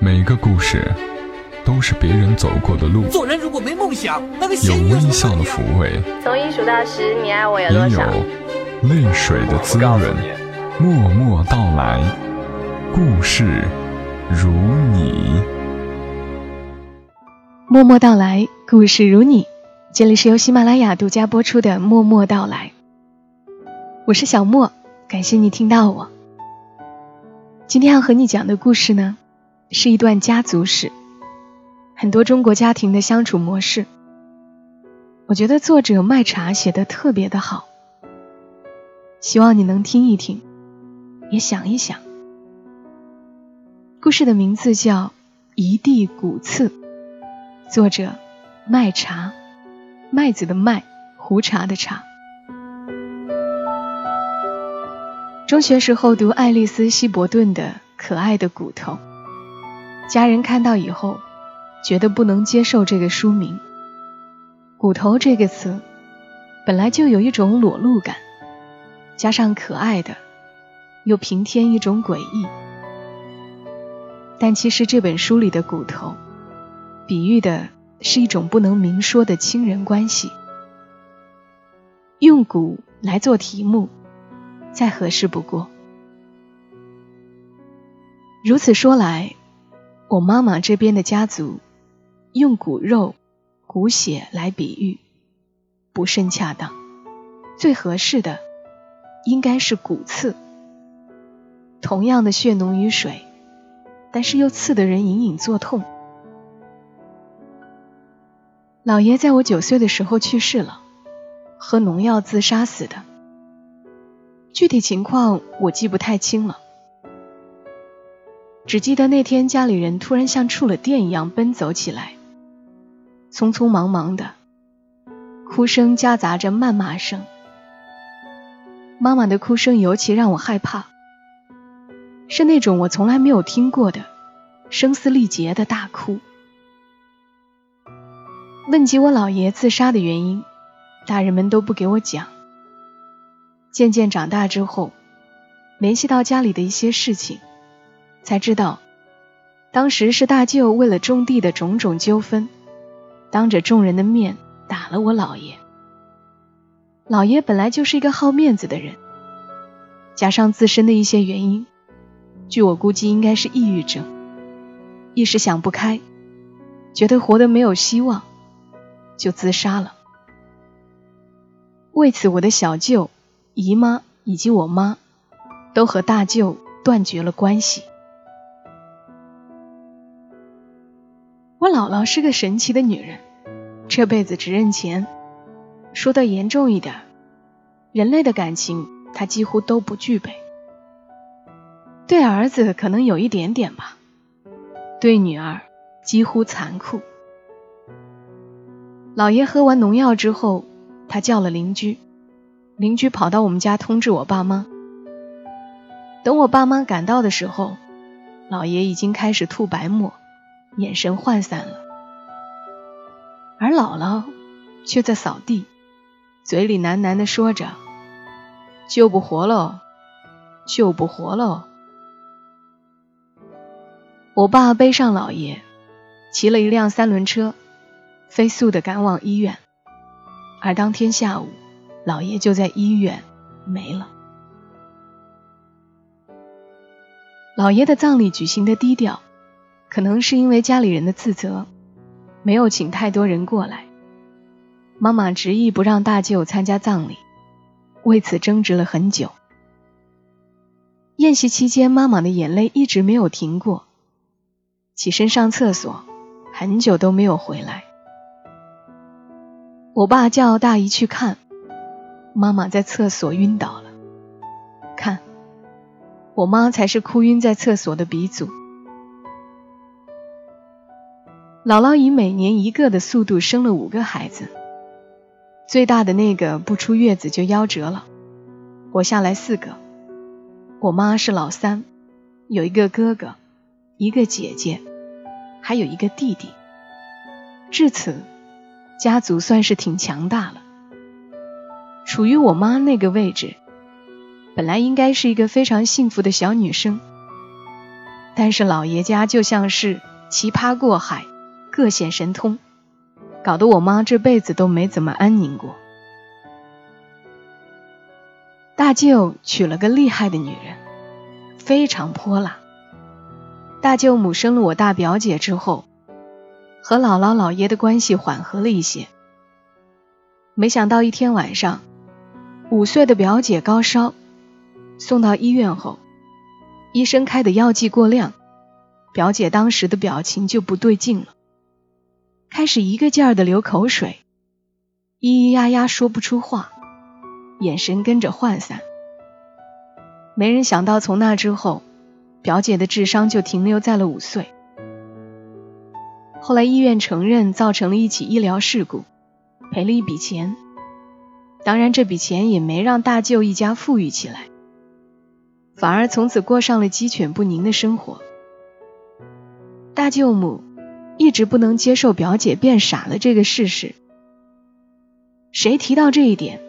每个故事都是别人走过的路，做人如果没梦想，那个有微笑的抚慰，从一数到十，你爱我有也有多少？泪水的滋润。默默到来，故事如你。默默到来，故事如你。这里是由喜马拉雅独家播出的《默默到来》，我是小莫，感谢你听到我。今天要和你讲的故事呢，是一段家族史，很多中国家庭的相处模式。我觉得作者麦茶写的特别的好，希望你能听一听，也想一想。故事的名字叫《一地骨刺》，作者麦茶，麦子的麦，胡茶的茶。中学时候读爱丽丝·希伯顿的《可爱的骨头》，家人看到以后，觉得不能接受这个书名。骨头这个词，本来就有一种裸露感，加上可爱的，又平添一种诡异。但其实这本书里的骨头，比喻的是一种不能明说的亲人关系。用骨来做题目，再合适不过。如此说来，我妈妈这边的家族用骨肉、骨血来比喻，不甚恰当。最合适的应该是骨刺。同样的血浓于水，但是又刺得人隐隐作痛。老爷在我九岁的时候去世了，喝农药自杀死的。具体情况我记不太清了，只记得那天家里人突然像触了电一样奔走起来，匆匆忙忙的，哭声夹杂着谩骂声。妈妈的哭声尤其让我害怕，是那种我从来没有听过的声嘶力竭的大哭。问及我姥爷自杀的原因，大人们都不给我讲。渐渐长大之后，联系到家里的一些事情，才知道，当时是大舅为了种地的种种纠纷，当着众人的面打了我姥爷。姥爷本来就是一个好面子的人，加上自身的一些原因，据我估计应该是抑郁症，一时想不开，觉得活得没有希望。就自杀了。为此，我的小舅、姨妈以及我妈都和大舅断绝了关系。我姥姥是个神奇的女人，这辈子只认钱。说的严重一点，人类的感情她几乎都不具备。对儿子可能有一点点吧，对女儿几乎残酷。老爷喝完农药之后，他叫了邻居，邻居跑到我们家通知我爸妈。等我爸妈赶到的时候，老爷已经开始吐白沫，眼神涣散了，而姥姥却在扫地，嘴里喃喃地说着：“救不活喽，救不活喽。”我爸背上姥爷，骑了一辆三轮车。飞速的赶往医院，而当天下午，姥爷就在医院没了。姥爷的葬礼举行的低调，可能是因为家里人的自责，没有请太多人过来。妈妈执意不让大舅参加葬礼，为此争执了很久。宴席期间，妈妈的眼泪一直没有停过，起身上厕所，很久都没有回来。我爸叫大姨去看，妈妈在厕所晕倒了。看，我妈才是哭晕在厕所的鼻祖。姥姥以每年一个的速度生了五个孩子，最大的那个不出月子就夭折了，活下来四个。我妈是老三，有一个哥哥，一个姐姐，还有一个弟弟。至此。家族算是挺强大了，处于我妈那个位置，本来应该是一个非常幸福的小女生，但是老爷家就像是奇葩过海，各显神通，搞得我妈这辈子都没怎么安宁过。大舅娶了个厉害的女人，非常泼辣。大舅母生了我大表姐之后，和姥姥姥爷的关系缓和了一些。没想到一天晚上，五岁的表姐高烧，送到医院后，医生开的药剂过量，表姐当时的表情就不对劲了，开始一个劲儿的流口水，咿咿呀呀说不出话，眼神跟着涣散。没人想到从那之后。表姐的智商就停留在了五岁。后来医院承认造成了一起医疗事故，赔了一笔钱。当然，这笔钱也没让大舅一家富裕起来，反而从此过上了鸡犬不宁的生活。大舅母一直不能接受表姐变傻了这个事实，谁提到这一点，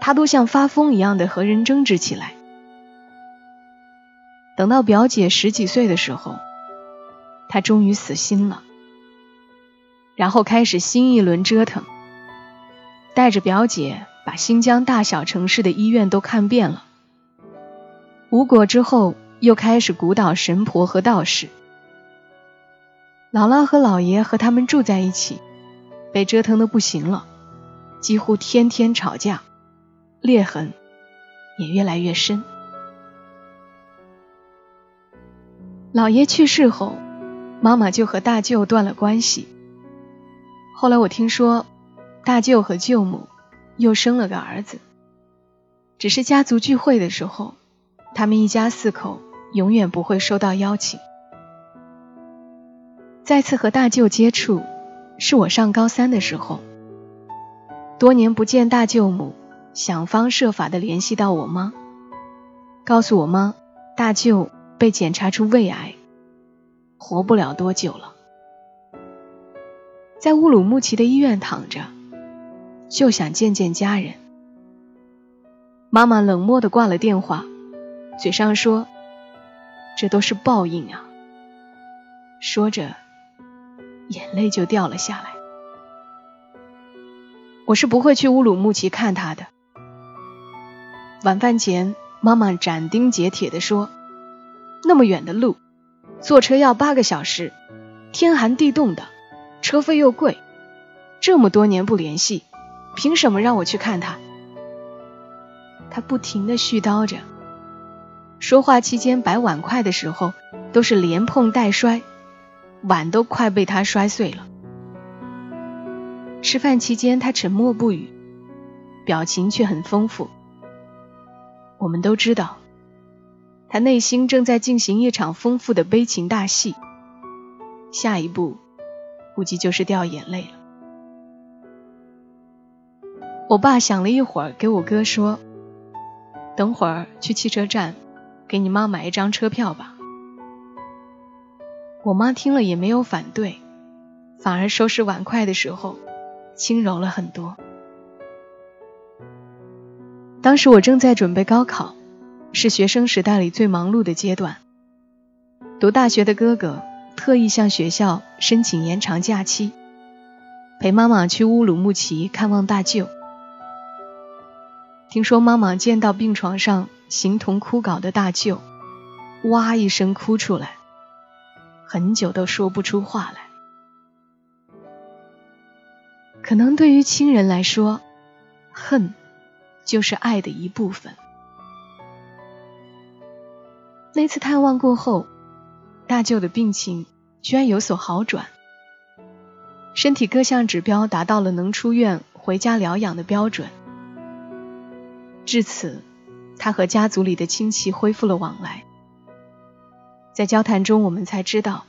他都像发疯一样的和人争执起来。等到表姐十几岁的时候，他终于死心了，然后开始新一轮折腾，带着表姐把新疆大小城市的医院都看遍了，无果之后，又开始鼓捣神婆和道士。姥姥和姥爷和他们住在一起，被折腾的不行了，几乎天天吵架，裂痕也越来越深。姥爷去世后，妈妈就和大舅断了关系。后来我听说，大舅和舅母又生了个儿子。只是家族聚会的时候，他们一家四口永远不会收到邀请。再次和大舅接触，是我上高三的时候。多年不见大舅母，想方设法的联系到我妈，告诉我妈大舅。被检查出胃癌，活不了多久了，在乌鲁木齐的医院躺着，就想见见家人。妈妈冷漠的挂了电话，嘴上说：“这都是报应啊。”说着，眼泪就掉了下来。我是不会去乌鲁木齐看他的。晚饭前，妈妈斩钉截铁的说。那么远的路，坐车要八个小时，天寒地冻的，车费又贵，这么多年不联系，凭什么让我去看他？他不停的絮叨着，说话期间摆碗筷的时候都是连碰带摔，碗都快被他摔碎了。吃饭期间他沉默不语，表情却很丰富。我们都知道。他内心正在进行一场丰富的悲情大戏，下一步估计就是掉眼泪了。我爸想了一会儿，给我哥说：“等会儿去汽车站给你妈买一张车票吧。”我妈听了也没有反对，反而收拾碗筷的时候轻柔了很多。当时我正在准备高考。是学生时代里最忙碌的阶段。读大学的哥哥特意向学校申请延长假期，陪妈妈去乌鲁木齐看望大舅。听说妈妈见到病床上形同枯槁的大舅，哇一声哭出来，很久都说不出话来。可能对于亲人来说，恨就是爱的一部分。那次探望过后，大舅的病情居然有所好转，身体各项指标达到了能出院回家疗养的标准。至此，他和家族里的亲戚恢复了往来。在交谈中，我们才知道，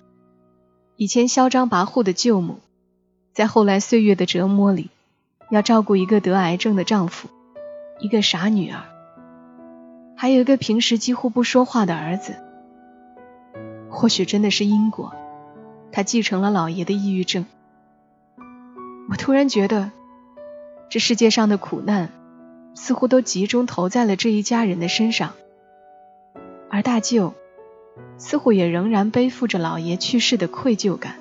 以前嚣张跋扈的舅母，在后来岁月的折磨里，要照顾一个得癌症的丈夫，一个傻女儿。还有一个平时几乎不说话的儿子，或许真的是因果，他继承了老爷的抑郁症。我突然觉得，这世界上的苦难似乎都集中投在了这一家人的身上，而大舅似乎也仍然背负着老爷去世的愧疚感，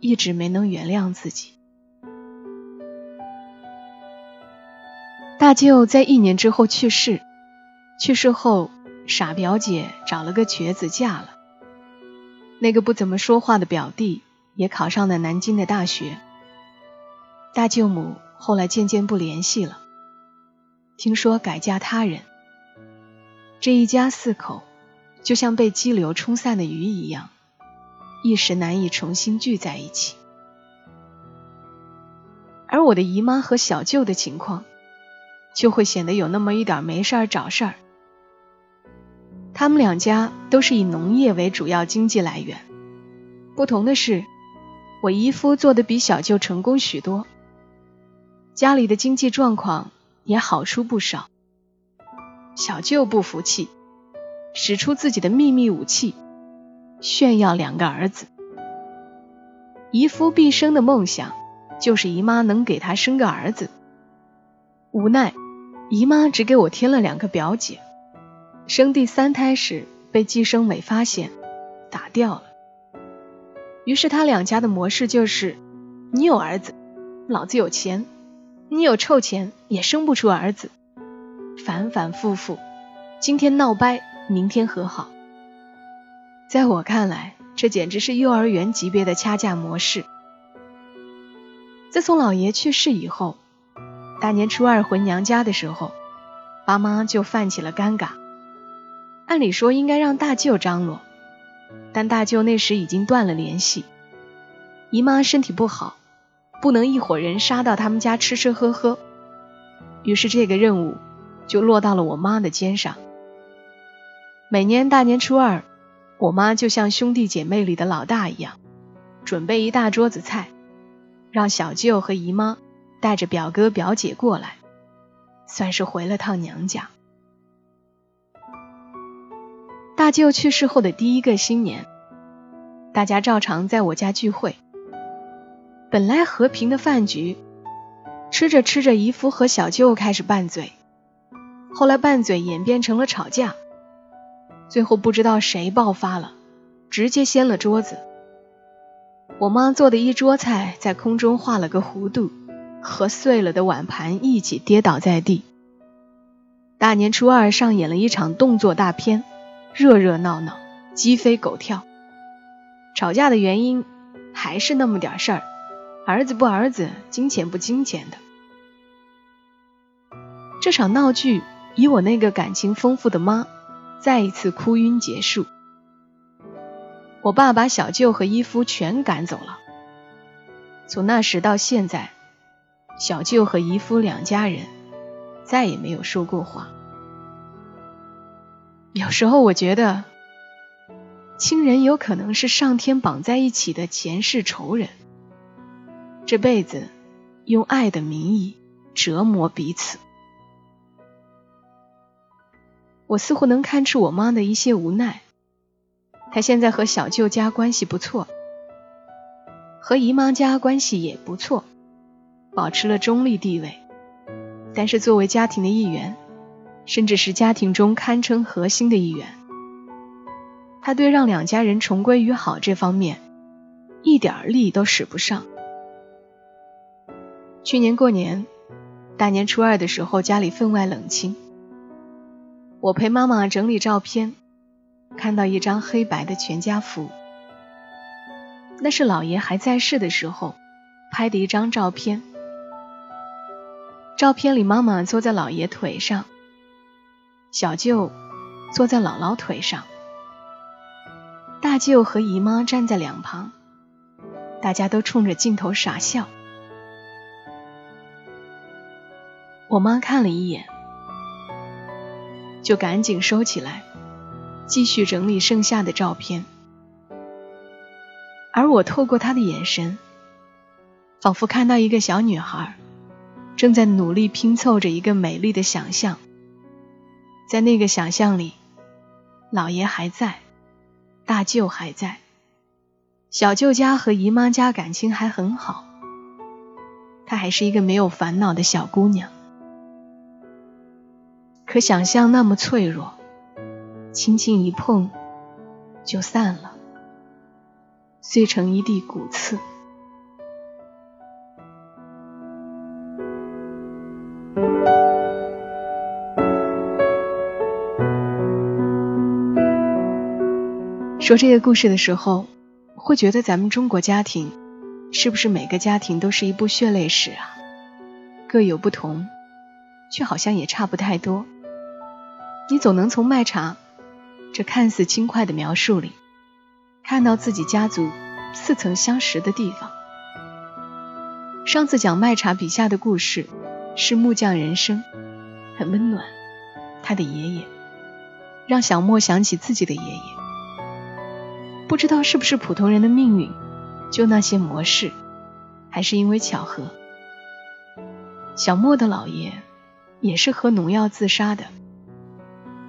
一直没能原谅自己。大舅在一年之后去世，去世后，傻表姐找了个瘸子嫁了。那个不怎么说话的表弟也考上了南京的大学。大舅母后来渐渐不联系了，听说改嫁他人。这一家四口就像被激流冲散的鱼一样，一时难以重新聚在一起。而我的姨妈和小舅的情况，就会显得有那么一点没事儿找事儿。他们两家都是以农业为主要经济来源，不同的是，我姨夫做的比小舅成功许多。家里的经济状况也好出不少。小舅不服气，使出自己的秘密武器，炫耀两个儿子。姨夫毕生的梦想就是姨妈能给他生个儿子，无奈姨妈只给我添了两个表姐。生第三胎时被计生委发现，打掉了。于是他两家的模式就是：你有儿子，老子有钱。你有臭钱也生不出儿子，反反复复，今天闹掰，明天和好。在我看来，这简直是幼儿园级别的掐架模式。自从老爷去世以后，大年初二回娘家的时候，爸妈就犯起了尴尬。按理说应该让大舅张罗，但大舅那时已经断了联系，姨妈身体不好。不能一伙人杀到他们家吃吃喝喝，于是这个任务就落到了我妈的肩上。每年大年初二，我妈就像兄弟姐妹里的老大一样，准备一大桌子菜，让小舅和姨妈带着表哥表姐过来，算是回了趟娘家。大舅去世后的第一个新年，大家照常在我家聚会。本来和平的饭局，吃着吃着，姨夫和小舅开始拌嘴，后来拌嘴演变成了吵架，最后不知道谁爆发了，直接掀了桌子。我妈做的一桌菜在空中画了个弧度，和碎了的碗盘一起跌倒在地。大年初二上演了一场动作大片，热热闹闹，鸡飞狗跳。吵架的原因还是那么点事儿。儿子不儿子，金钱不金钱的，这场闹剧以我那个感情丰富的妈再一次哭晕结束。我爸把小舅和姨夫全赶走了。从那时到现在，小舅和姨夫两家人再也没有说过话。有时候我觉得，亲人有可能是上天绑在一起的前世仇人。这辈子用爱的名义折磨彼此，我似乎能看出我妈的一些无奈。她现在和小舅家关系不错，和姨妈家关系也不错，保持了中立地位。但是作为家庭的一员，甚至是家庭中堪称核心的一员，她对让两家人重归于好这方面一点力都使不上。去年过年，大年初二的时候，家里分外冷清。我陪妈妈整理照片，看到一张黑白的全家福，那是姥爷还在世的时候拍的一张照片。照片里，妈妈坐在姥爷腿上，小舅坐在姥姥腿上，大舅和姨妈站在两旁，大家都冲着镜头傻笑。我妈看了一眼，就赶紧收起来，继续整理剩下的照片。而我透过她的眼神，仿佛看到一个小女孩正在努力拼凑着一个美丽的想象。在那个想象里，老爷还在，大舅还在，小舅家和姨妈家感情还很好，她还是一个没有烦恼的小姑娘。可想象那么脆弱，轻轻一碰就散了，碎成一地骨刺。说这个故事的时候，会觉得咱们中国家庭是不是每个家庭都是一部血泪史啊？各有不同，却好像也差不太多。你总能从麦茶这看似轻快的描述里，看到自己家族似曾相识的地方。上次讲麦茶笔下的故事是木匠人生，很温暖。他的爷爷让小莫想起自己的爷爷。不知道是不是普通人的命运，就那些模式，还是因为巧合。小莫的姥爷也是喝农药自杀的，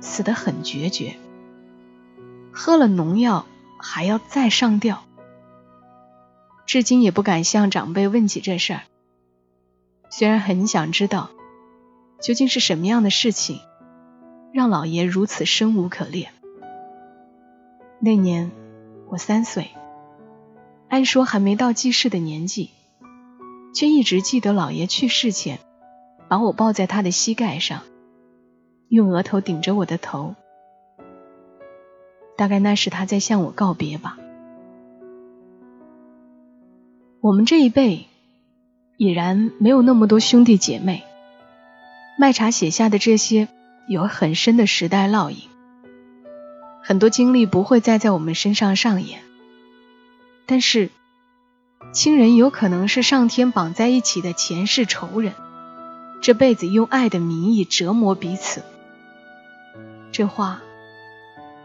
死得很决绝。喝了农药还要再上吊，至今也不敢向长辈问起这事儿。虽然很想知道，究竟是什么样的事情，让姥爷如此生无可恋。那年。我三岁，按说还没到记事的年纪，却一直记得姥爷去世前，把我抱在他的膝盖上，用额头顶着我的头。大概那是他在向我告别吧。我们这一辈已然没有那么多兄弟姐妹，麦茶写下的这些有很深的时代烙印。很多经历不会再在我们身上上演，但是亲人有可能是上天绑在一起的前世仇人，这辈子用爱的名义折磨彼此。这话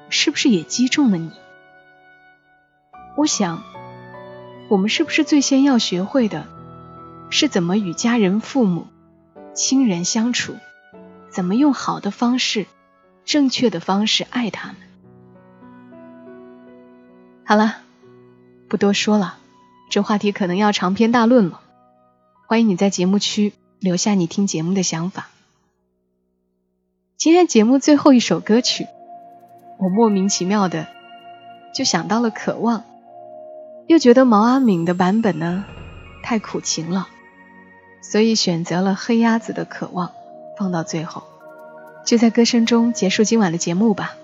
是不是也击中了你？我想，我们是不是最先要学会的，是怎么与家人、父母、亲人相处，怎么用好的方式、正确的方式爱他们？好了，不多说了，这话题可能要长篇大论了。欢迎你在节目区留下你听节目的想法。今天节目最后一首歌曲，我莫名其妙的就想到了《渴望》，又觉得毛阿敏的版本呢太苦情了，所以选择了黑鸭子的《渴望》放到最后。就在歌声中结束今晚的节目吧。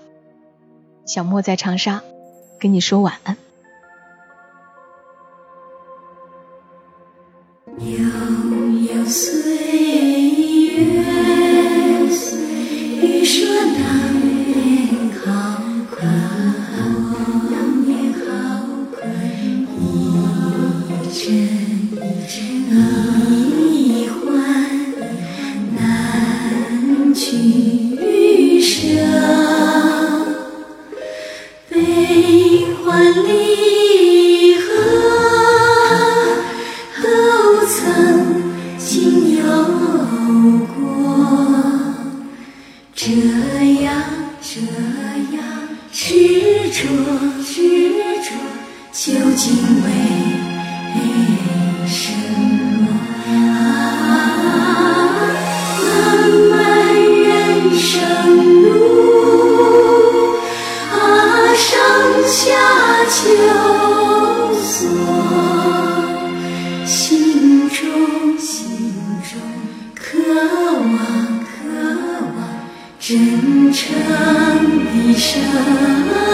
小莫在长沙。跟你说晚安。悠悠悲欢离唱一声。